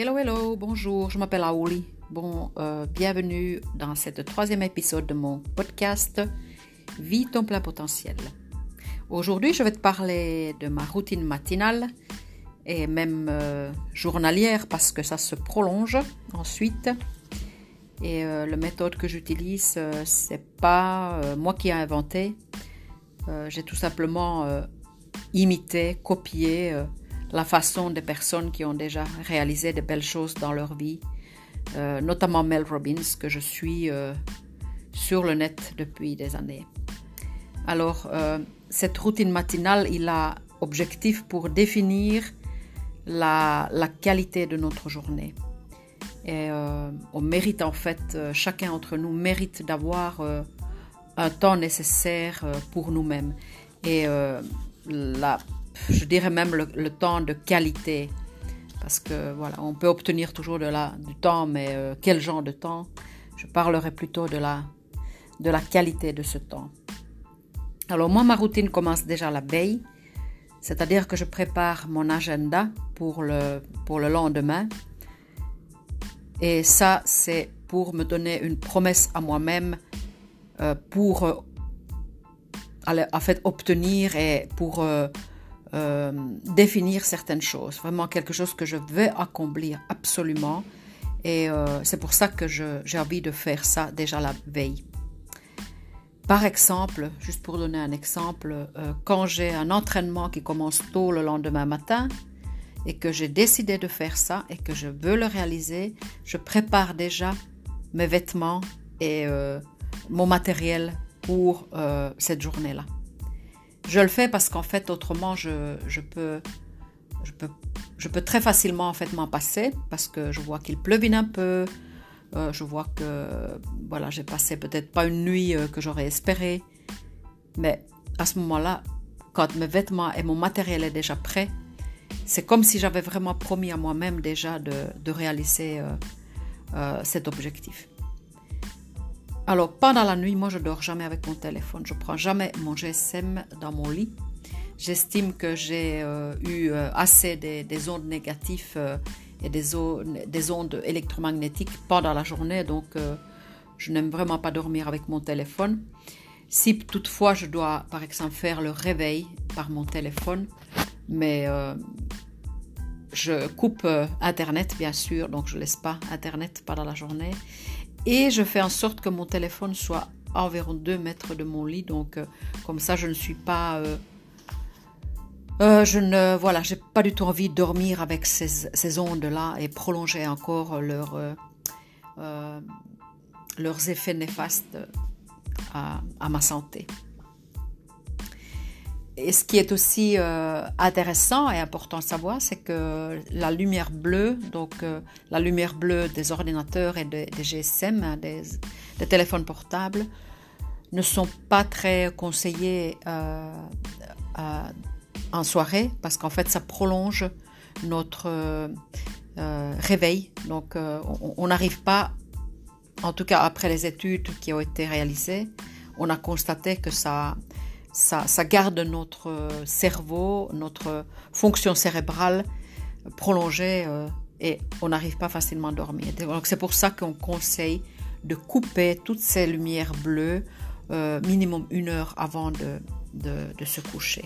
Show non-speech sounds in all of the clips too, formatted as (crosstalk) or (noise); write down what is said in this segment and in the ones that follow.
Hello, hello, bonjour, je m'appelle Aouli. Bon, euh, bienvenue dans cette troisième épisode de mon podcast Vie ton plein potentiel. Aujourd'hui, je vais te parler de ma routine matinale et même euh, journalière parce que ça se prolonge ensuite. Et euh, la méthode que j'utilise, c'est pas moi qui ai inventé. J'ai tout simplement imité, copié la façon des personnes qui ont déjà réalisé de belles choses dans leur vie, euh, notamment Mel Robbins, que je suis euh, sur le net depuis des années. Alors, euh, cette routine matinale, il a objectif pour définir la, la qualité de notre journée. Et on mérite en fait, chacun d'entre nous mérite d'avoir un temps nécessaire pour nous-mêmes. Et la je dirais même le, temps de qualité. Parce que voilà, on peut obtenir toujours de la, du temps, mais euh, quel genre de temps? Je parlerai plutôt de la, de la qualité de ce temps. Alors moi, ma routine commence déjà la veille, c'est-à-dire que je prépare mon agenda pour le, pour le lendemain. Et ça, c'est pour me donner une promesse à moi-même euh, pour euh, en fait, obtenir et pour définir certaines choses, vraiment quelque chose que je veux accomplir absolument. Et euh, c'est pour ça que j'ai envie de faire ça déjà la veille. Par exemple, juste pour donner un exemple, euh, quand j'ai un entraînement qui commence tôt le lendemain matin et que j'ai décidé de faire ça et que je veux le réaliser, je prépare déjà mes vêtements et mon matériel pour cette journée-là. Je le fais parce qu'en fait, autrement, je, peux, je, peux, très facilement en fait m'en passer parce que je vois qu'il pleuvine un peu. Euh, je vois que voilà, j'ai passé peut-être pas une nuit euh, que j'aurais espéré. Mais à ce moment-là, quand mes vêtements et mon matériel est déjà prêt, c'est comme si j'avais vraiment promis à moi-même déjà de, de réaliser euh, cet objectif. Alors, pendant la nuit, moi, je dors jamais avec mon téléphone. Je prends jamais mon GSM dans mon lit. J'estime que j'ai euh, eu euh, assez des, ondes négatives euh, et des, des, ondes électromagnétiques pendant la journée, donc je n'aime vraiment pas dormir avec mon téléphone. Si toutefois je dois, par exemple, faire le réveil par mon téléphone, mais je coupe Internet, bien sûr, donc je laisse pas Internet pendant la journée. Et je fais en sorte que mon téléphone soit à environ 2 mètres de mon lit. Donc, euh, comme ça, je ne suis pas. Euh, euh, je ne. Voilà, j'ai pas du tout envie de dormir avec ces, ondes-là et prolonger encore leur, leurs effets néfastes à ma santé. Et ce qui est aussi euh, intéressant et important à savoir, c'est que la lumière bleue, donc euh, la lumière bleue des ordinateurs et des, GSM, hein, des, téléphones portables, ne sont pas très conseillés euh, en soirée parce qu'en fait, ça prolonge notre réveil. Donc, on n'arrive pas, en tout cas après les études qui ont été réalisées, on a constaté que ça ça, garde notre cerveau, notre fonction cérébrale prolongée euh, et on n'arrive pas facilement à dormir. Donc c'est pour ça qu'on conseille de couper toutes ces lumières bleues euh, minimum une heure avant de, se coucher.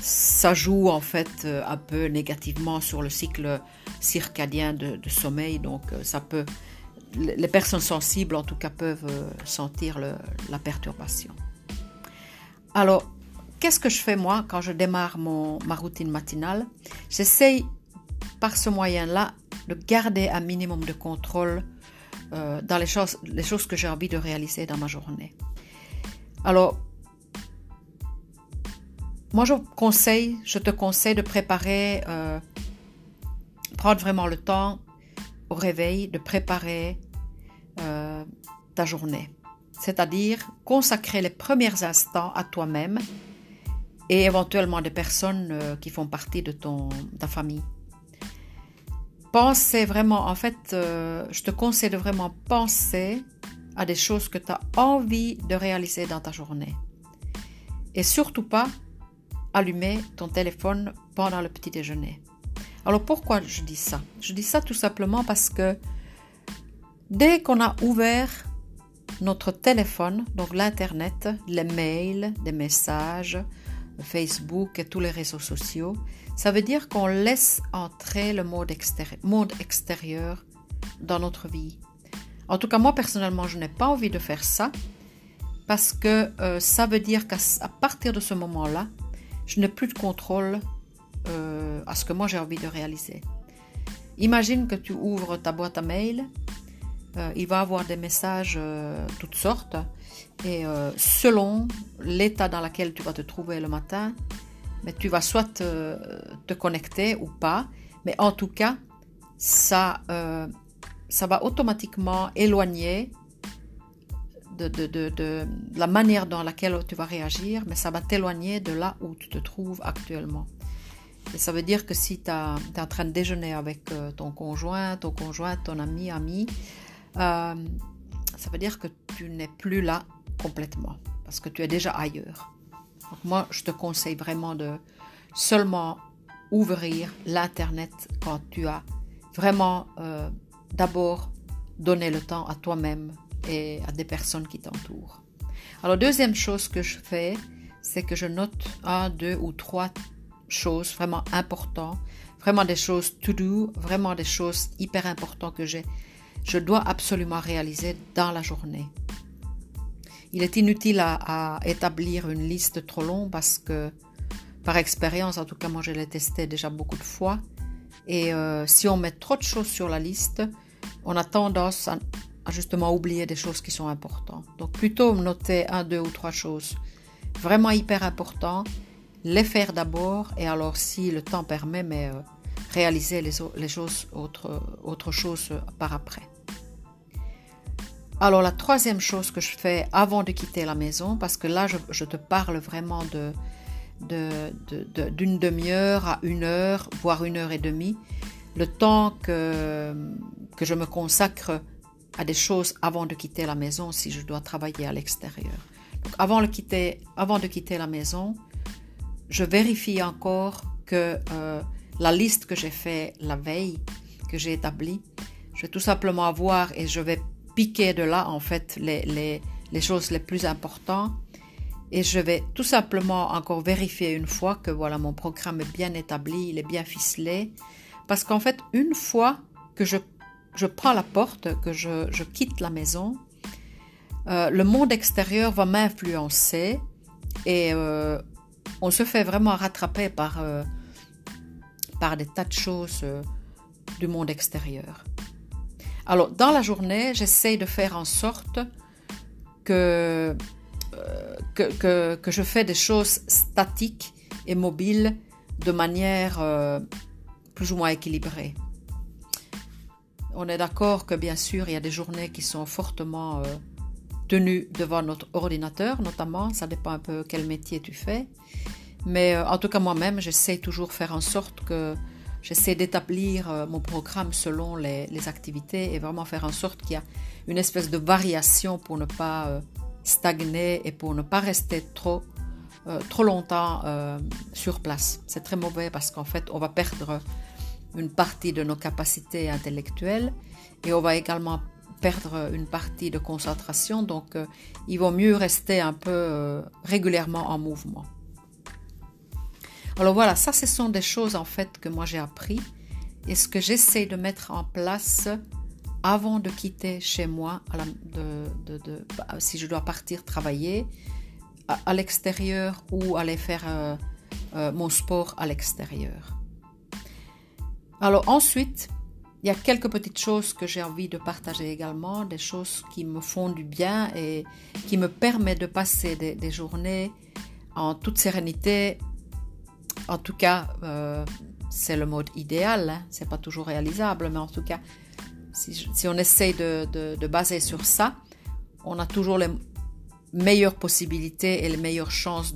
Ça joue en fait euh, un peu négativement sur le cycle circadien de, sommeil, donc ça peut, les personnes sensibles en tout cas peuvent sentir la perturbation. Alors, qu'est-ce que je fais moi quand je démarre ma routine matinale? J'essaye par ce moyen-là de garder un minimum de contrôle euh, dans les choses, les choses que j'ai envie de réaliser dans ma journée. Alors, moi je conseille, je te conseille de préparer, euh, prendre vraiment le temps au réveil de préparer euh, ta journée c'est-à-dire consacrer les premiers instants à toi-même et éventuellement des personnes euh, qui font partie de ton, ta famille. Pensez vraiment, en fait, euh, je te conseille de vraiment penser à des choses que tu as envie de réaliser dans ta journée. Et surtout pas allumer ton téléphone pendant le petit déjeuner. Alors pourquoi je dis ça? Je dis ça tout simplement parce que dès qu'on a ouvert notre téléphone, donc l'Internet, les mails, des messages, Facebook et tous les réseaux sociaux, ça veut dire qu'on laisse entrer le monde extérieur, dans notre vie. En tout cas, moi personnellement, je n'ai pas envie de faire ça parce que euh, ça veut dire qu'à partir de ce moment-là, je n'ai plus de contrôle euh, à ce que moi j'ai envie de réaliser. Imagine que tu ouvres ta boîte à mail, euh, il va avoir des messages toutes sortes et selon l'état dans lequel tu vas te trouver le matin, mais tu vas soit te, connecter ou pas, mais en tout cas, ça, ça va automatiquement éloigner de, la manière dans laquelle tu vas réagir, mais ça va t'éloigner de là où tu te trouves actuellement. Et ça veut dire que si tu es en train de déjeuner avec euh, ton conjoint, ton conjoint, ton ami, ami, euh, ça veut dire que tu n'es plus là complètement, parce que tu es déjà ailleurs. Donc moi, je te conseille vraiment de seulement ouvrir l'Internet quand tu as vraiment euh, d'abord donné le temps à toi-même et à des personnes qui t'entourent. Alors, deuxième chose que je fais, c'est que je note un, deux ou trois choses vraiment importantes, vraiment des choses to do, vraiment des choses hyper importantes que j'ai, je dois absolument réaliser dans la journée. Il est inutile à, établir une liste trop longue parce que, par expérience, en tout cas moi je l'ai testé déjà beaucoup de fois, et euh, si on met trop de choses sur la liste, on a tendance à, justement oublier des choses qui sont importantes. Donc plutôt noter un, deux ou trois choses vraiment hyper importantes, les faire d'abord et alors si le temps permet, mais euh, réaliser les, choses, autre, chose par après. Alors la troisième chose que je fais avant de quitter la maison, parce que là je, te parle vraiment de d'une de, demi-heure à une heure, voire une heure et demie, le temps que, que je me consacre à des choses avant de quitter la maison si je dois travailler à l'extérieur. Avant, quitter, avant de quitter la maison, je vérifie encore que euh, la liste que j'ai fait la veille, que j'ai établie, je vais tout simplement avoir et je vais piquer de là en fait les, choses les plus importantes. Et je vais tout simplement encore vérifier une fois que voilà mon programme est bien établi, il est bien ficelé. Parce qu'en fait une fois que je je prends la porte, que je, quitte la maison, euh, le monde extérieur va m'influencer et euh, on se fait vraiment rattraper par, euh, par des tas de choses du monde extérieur. Alors, dans la journée, j'essaye de faire en sorte que, que, que, je fais des choses statiques et mobiles de manière plus ou moins équilibrée. On est d'accord que bien sûr, il y a des journées qui sont fortement euh, tenues devant notre ordinateur, notamment. Ça dépend un peu quel métier tu fais. Mais euh, en tout cas, moi-même, j'essaie toujours faire en sorte que j'essaie d'établir euh, mon programme selon les, activités et vraiment faire en sorte qu'il y a une espèce de variation pour ne pas stagner et pour ne pas rester trop, trop longtemps sur place. C'est très mauvais parce qu'en fait, on va perdre une partie de nos capacités intellectuelles et on va également perdre une partie de concentration. Donc, euh, il vaut mieux rester un peu euh, régulièrement en mouvement. Alors voilà, ça, ce sont des choses en fait que moi j'ai appris et ce que j'essaie de mettre en place avant de quitter chez moi, bah, si je dois partir travailler à, l'extérieur ou aller faire euh, mon sport à l'extérieur. Alors ensuite, il y a quelques petites choses que j'ai envie de partager également, des choses qui me font du bien et qui me permettent de passer des, journées en toute sérénité. En tout cas, euh, c'est le mode idéal, hein. c'est pas toujours réalisable, mais en tout cas, si, on essaye de, baser sur ça, on a toujours les meilleures possibilités et les meilleures chances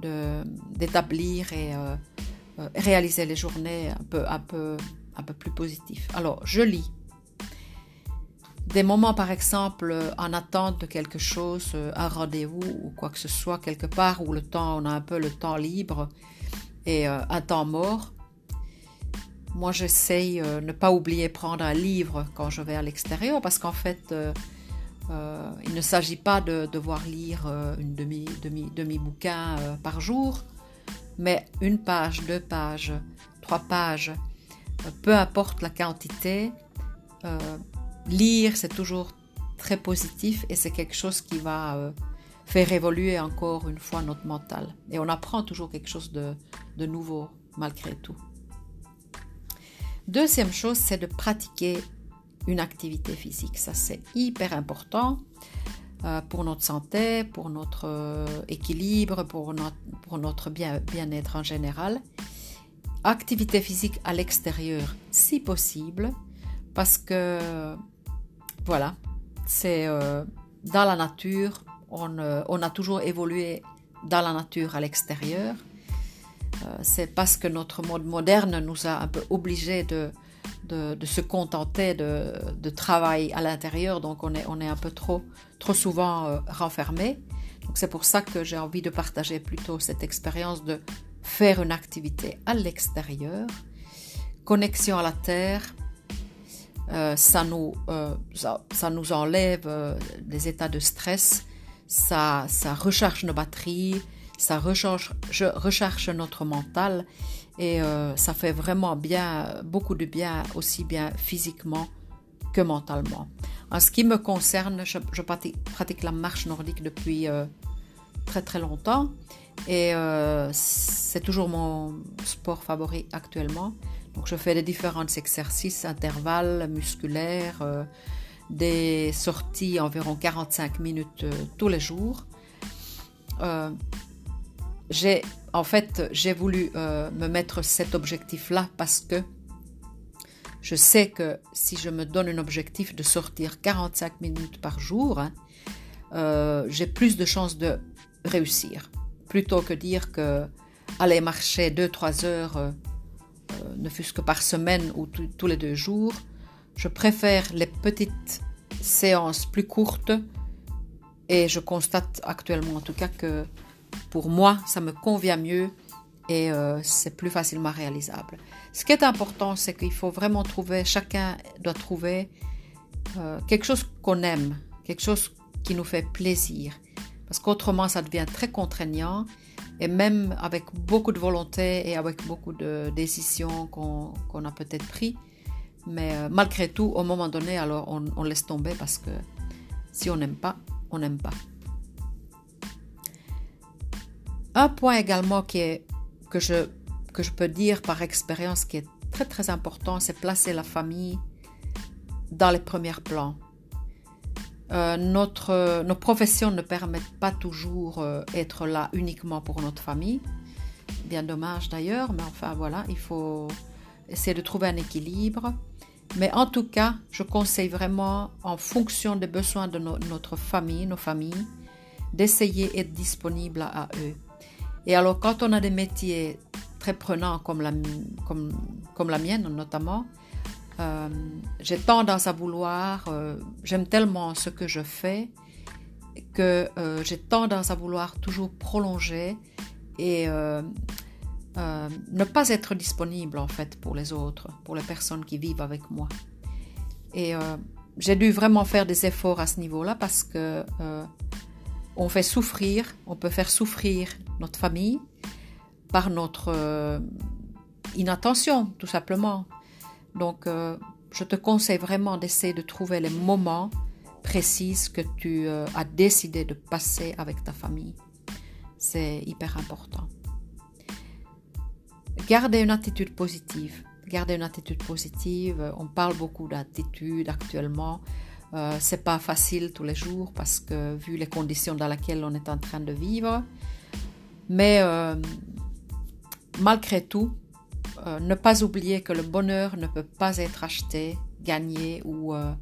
d'établir et euh, euh, réaliser les journées un peu, un peu, un peu plus positifs. Alors, je lis. Des moments, par exemple, en attente de quelque chose, un rendez-vous ou quoi que ce soit, quelque part où le temps, on a un peu le temps libre et euh, un temps mort. moi, j'essaye de ne pas oublier prendre un livre quand je vais à l'extérieur parce qu'en fait, il ne s'agit pas de devoir lire une demi, demi, demi bouquin par jour, mais une page, deux pages, trois pages, peu importe la quantité, lire, c'est toujours très positif et c'est quelque chose qui va euh, faire évoluer encore une fois notre mental. Et on apprend toujours quelque chose de, nouveau malgré tout. Deuxième chose, c'est de pratiquer une activité physique. Ça, c'est hyper important euh, pour notre santé, pour notre euh, équilibre, pour notre, bien-être en général. Activité physique à l'extérieur, si possible, parce que voilà, c'est euh, dans la nature. Euh, on, a toujours évolué dans la nature à l'extérieur. Euh, c'est parce que notre mode moderne nous a un peu obligés de, se contenter de, de, travail à l'intérieur. Donc on est, un peu trop, trop souvent renfermé. Donc c'est pour ça que j'ai envie de partager plutôt cette expérience de faire une activité à l'extérieur. Connexion à la terre, euh, ça, nous, euh, ça, nous enlève euh, des états de stress, ça, recharge nos batteries, ça recharge, recharge notre mental et ça fait vraiment bien, beaucoup de bien, aussi bien physiquement que mentalement. En ce qui me concerne, je, pratique, la marche nordique depuis très très longtemps et c'est toujours mon sport favori actuellement. Donc je fais des différents exercices, intervalles musculaires, euh, des sorties environ 45 minutes euh, tous les jours. Euh, j'ai en fait j'ai voulu me mettre cet objectif-là parce que je sais que si je me donne un objectif de sortir 45 minutes par jour, hein, j'ai plus de chances de réussir. Plutôt que dire que aller marcher 2-3 heures euh, ne fût-ce que par semaine ou tous les deux jours. Je préfère les petites séances plus courtes et je constate actuellement en tout cas que pour moi, ça me convient mieux et euh, c'est plus facilement réalisable. Ce qui est important, c'est qu'il faut vraiment trouver, chacun doit trouver euh, quelque chose qu'on aime, quelque chose qui nous fait plaisir. Parce qu'autrement, ça devient très contraignant et même avec beaucoup de volonté et avec beaucoup de décisions qu'on a peut-être prises. Mais euh, malgré tout, au moment donné, alors on, laisse tomber parce que si on n'aime pas, on n'aime pas. Un point également qui est, que, je, que je peux dire par expérience qui est très très important, c'est placer la famille dans les premiers plans. Euh, notre, nos professions ne permettent pas toujours euh, là uniquement pour notre famille. Bien dommage d'ailleurs, mais enfin voilà, il faut essayer de trouver un équilibre. Mais en tout cas, je conseille vraiment, en fonction des besoins de notre famille, nos familles, d'essayer d'être disponible à eux. Et alors, quand on a des métiers très prenants comme la, comme, comme la mienne notamment, euh, j'ai tendance à vouloir, euh, j'aime tellement ce que je fais que euh, j'ai tendance à vouloir toujours prolonger et ne pas être disponible en fait pour les autres, pour les personnes qui vivent avec moi. Et j'ai dû vraiment faire des efforts à ce niveau-là parce que on fait souffrir, on peut faire souffrir notre famille par notre inattention, tout simplement. Donc, euh, je te conseille vraiment d'essayer de trouver les moments précis que tu euh, as décidé de passer avec ta famille. C'est hyper important. Gardez une attitude positive. Gardez une attitude positive. On parle beaucoup d'attitude actuellement. Euh, c'est pas facile tous les jours parce que vu les conditions dans lesquelles on est en train de vivre. Mais euh, malgré tout, euh, ne pas oublier que le bonheur ne peut pas être acheté, gagné ou euh,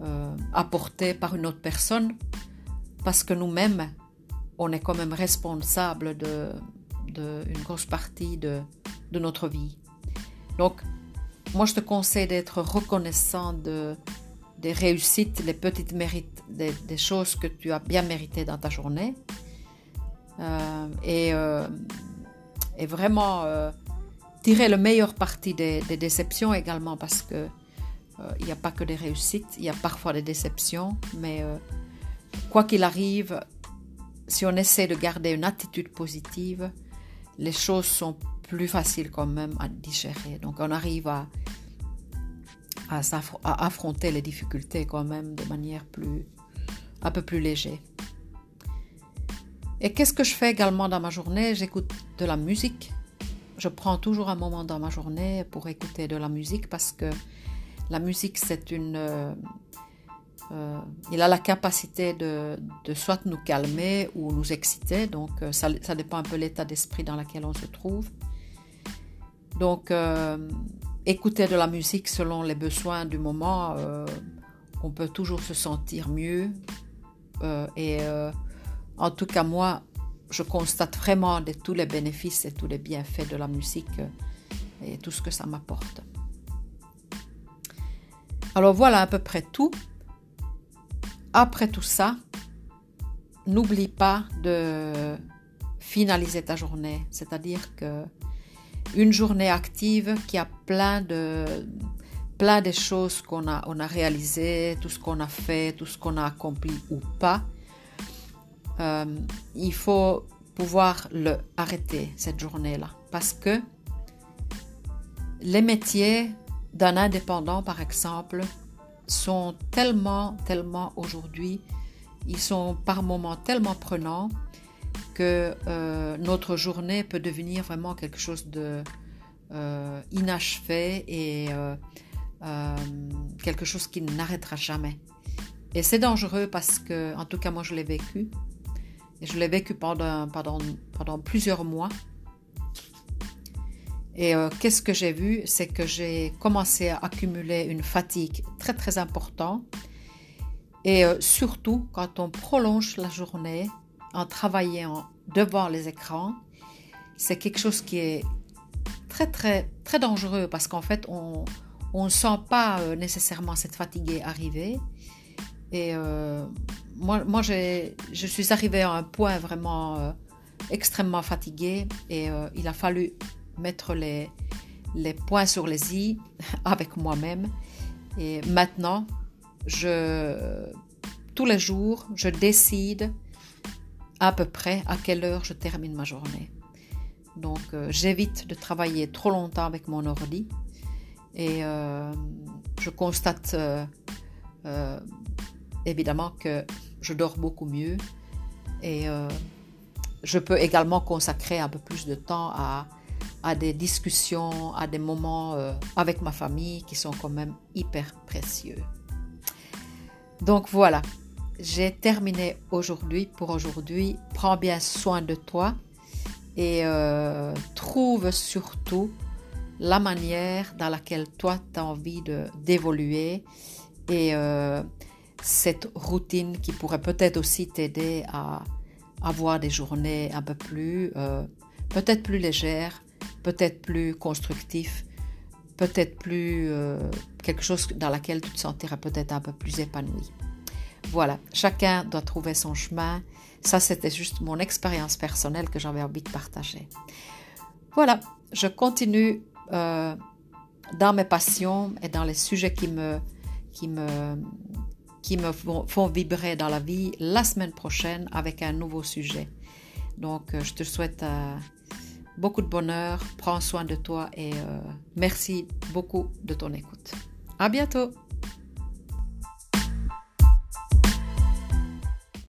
euh, apporté par une autre personne parce que nous-mêmes, on est quand même responsable de, une grosse partie de, notre vie. Donc, moi, je te conseille d'être reconnaissant de, des réussites, des petites mérites, des, choses que tu as bien méritées dans ta journée. et, et, vraiment tirer le meilleur parti des, déceptions également parce que euh, il n'y a pas que des réussites, il y a parfois des déceptions, mais euh, quoi qu'il arrive, si on essaie de garder une attitude positive, les choses sont plus faciles quand même à digérer. Donc on arrive à, affronter les difficultés quand même de manière plus, un peu plus légère. Et qu'est-ce que je fais également dans ma journée? J'écoute de la musique. Je prends toujours un moment dans ma journée pour écouter de la musique parce que la musique, c'est une... Euh, euh, il a la capacité de, soit nous calmer ou nous exciter. Donc, euh, ça, dépend un peu de l'état d'esprit dans lequel on se trouve. Donc, écouter de la musique selon les besoins du moment, on peut toujours se sentir mieux. et en tout cas, moi, je constate vraiment de tous les bénéfices et tous les bienfaits de la musique euh, et tout ce que ça m'apporte. Alors voilà à peu près tout. Après tout ça, n'oublie pas de finaliser ta journée, c'est-à-dire que une journée active qui a plein de plein de choses qu'on a on a réalisées, tout ce qu'on a fait, tout ce qu'on a accompli ou pas, euh, il faut pouvoir le arrêter cette journée-là. Parce que les métiers d'un indépendant, par exemple, sont tellement, tellement aujourd'hui, ils sont par moments tellement prenants que euh, notre journée peut devenir vraiment quelque chose de euh, inachevé et quelque chose qui n'arrêtera jamais. Et c'est dangereux parce que, en tout cas, moi je l'ai vécu. Et je l'ai vécu pendant, pendant, pendant, plusieurs mois. Et euh, qu'est-ce que j'ai vu? C'est que j'ai commencé à accumuler une fatigue très très importante. Et euh, surtout quand on prolonge la journée en travaillant devant les écrans, c'est quelque chose qui est très très très dangereux parce qu'en fait on ne sent pas euh, nécessairement cette fatigue arriver. Et moi, moi je suis arrivée à un point vraiment extrêmement fatiguée et il a fallu mettre les, les points sur les i (laughs) avec moi-même. Et maintenant, je, tous les jours, je décide à peu près à quelle heure je termine ma journée. Donc, euh, j'évite de travailler trop longtemps avec mon ordi et je constate évidemment que je dors beaucoup mieux et euh, je peux également consacrer un peu plus de temps à, des discussions, à des moments euh, avec ma famille qui sont quand même hyper précieux. Donc voilà, j'ai terminé aujourd'hui pour aujourd'hui. Prends bien soin de toi et euh, trouve surtout la manière dans laquelle toi tu as envie d'évoluer et cette routine qui pourrait peut-être aussi t'aider à avoir des journées un peu plus, euh, peut-être plus légères, peut-être plus constructives, peut-être plus euh, quelque chose dans laquelle tu te sentiras peut-être un peu plus épanoui. Voilà, chacun doit trouver son chemin. Ça, c'était juste mon expérience personnelle que j'avais envie de partager. Voilà, je continue euh, dans mes passions et dans les sujets qui me, qui me, qui me font vibrer dans la vie la semaine prochaine avec un nouveau sujet. Donc, euh, je te souhaite euh, beaucoup de bonheur, prends soin de toi et euh, merci beaucoup de ton écoute. À bientôt!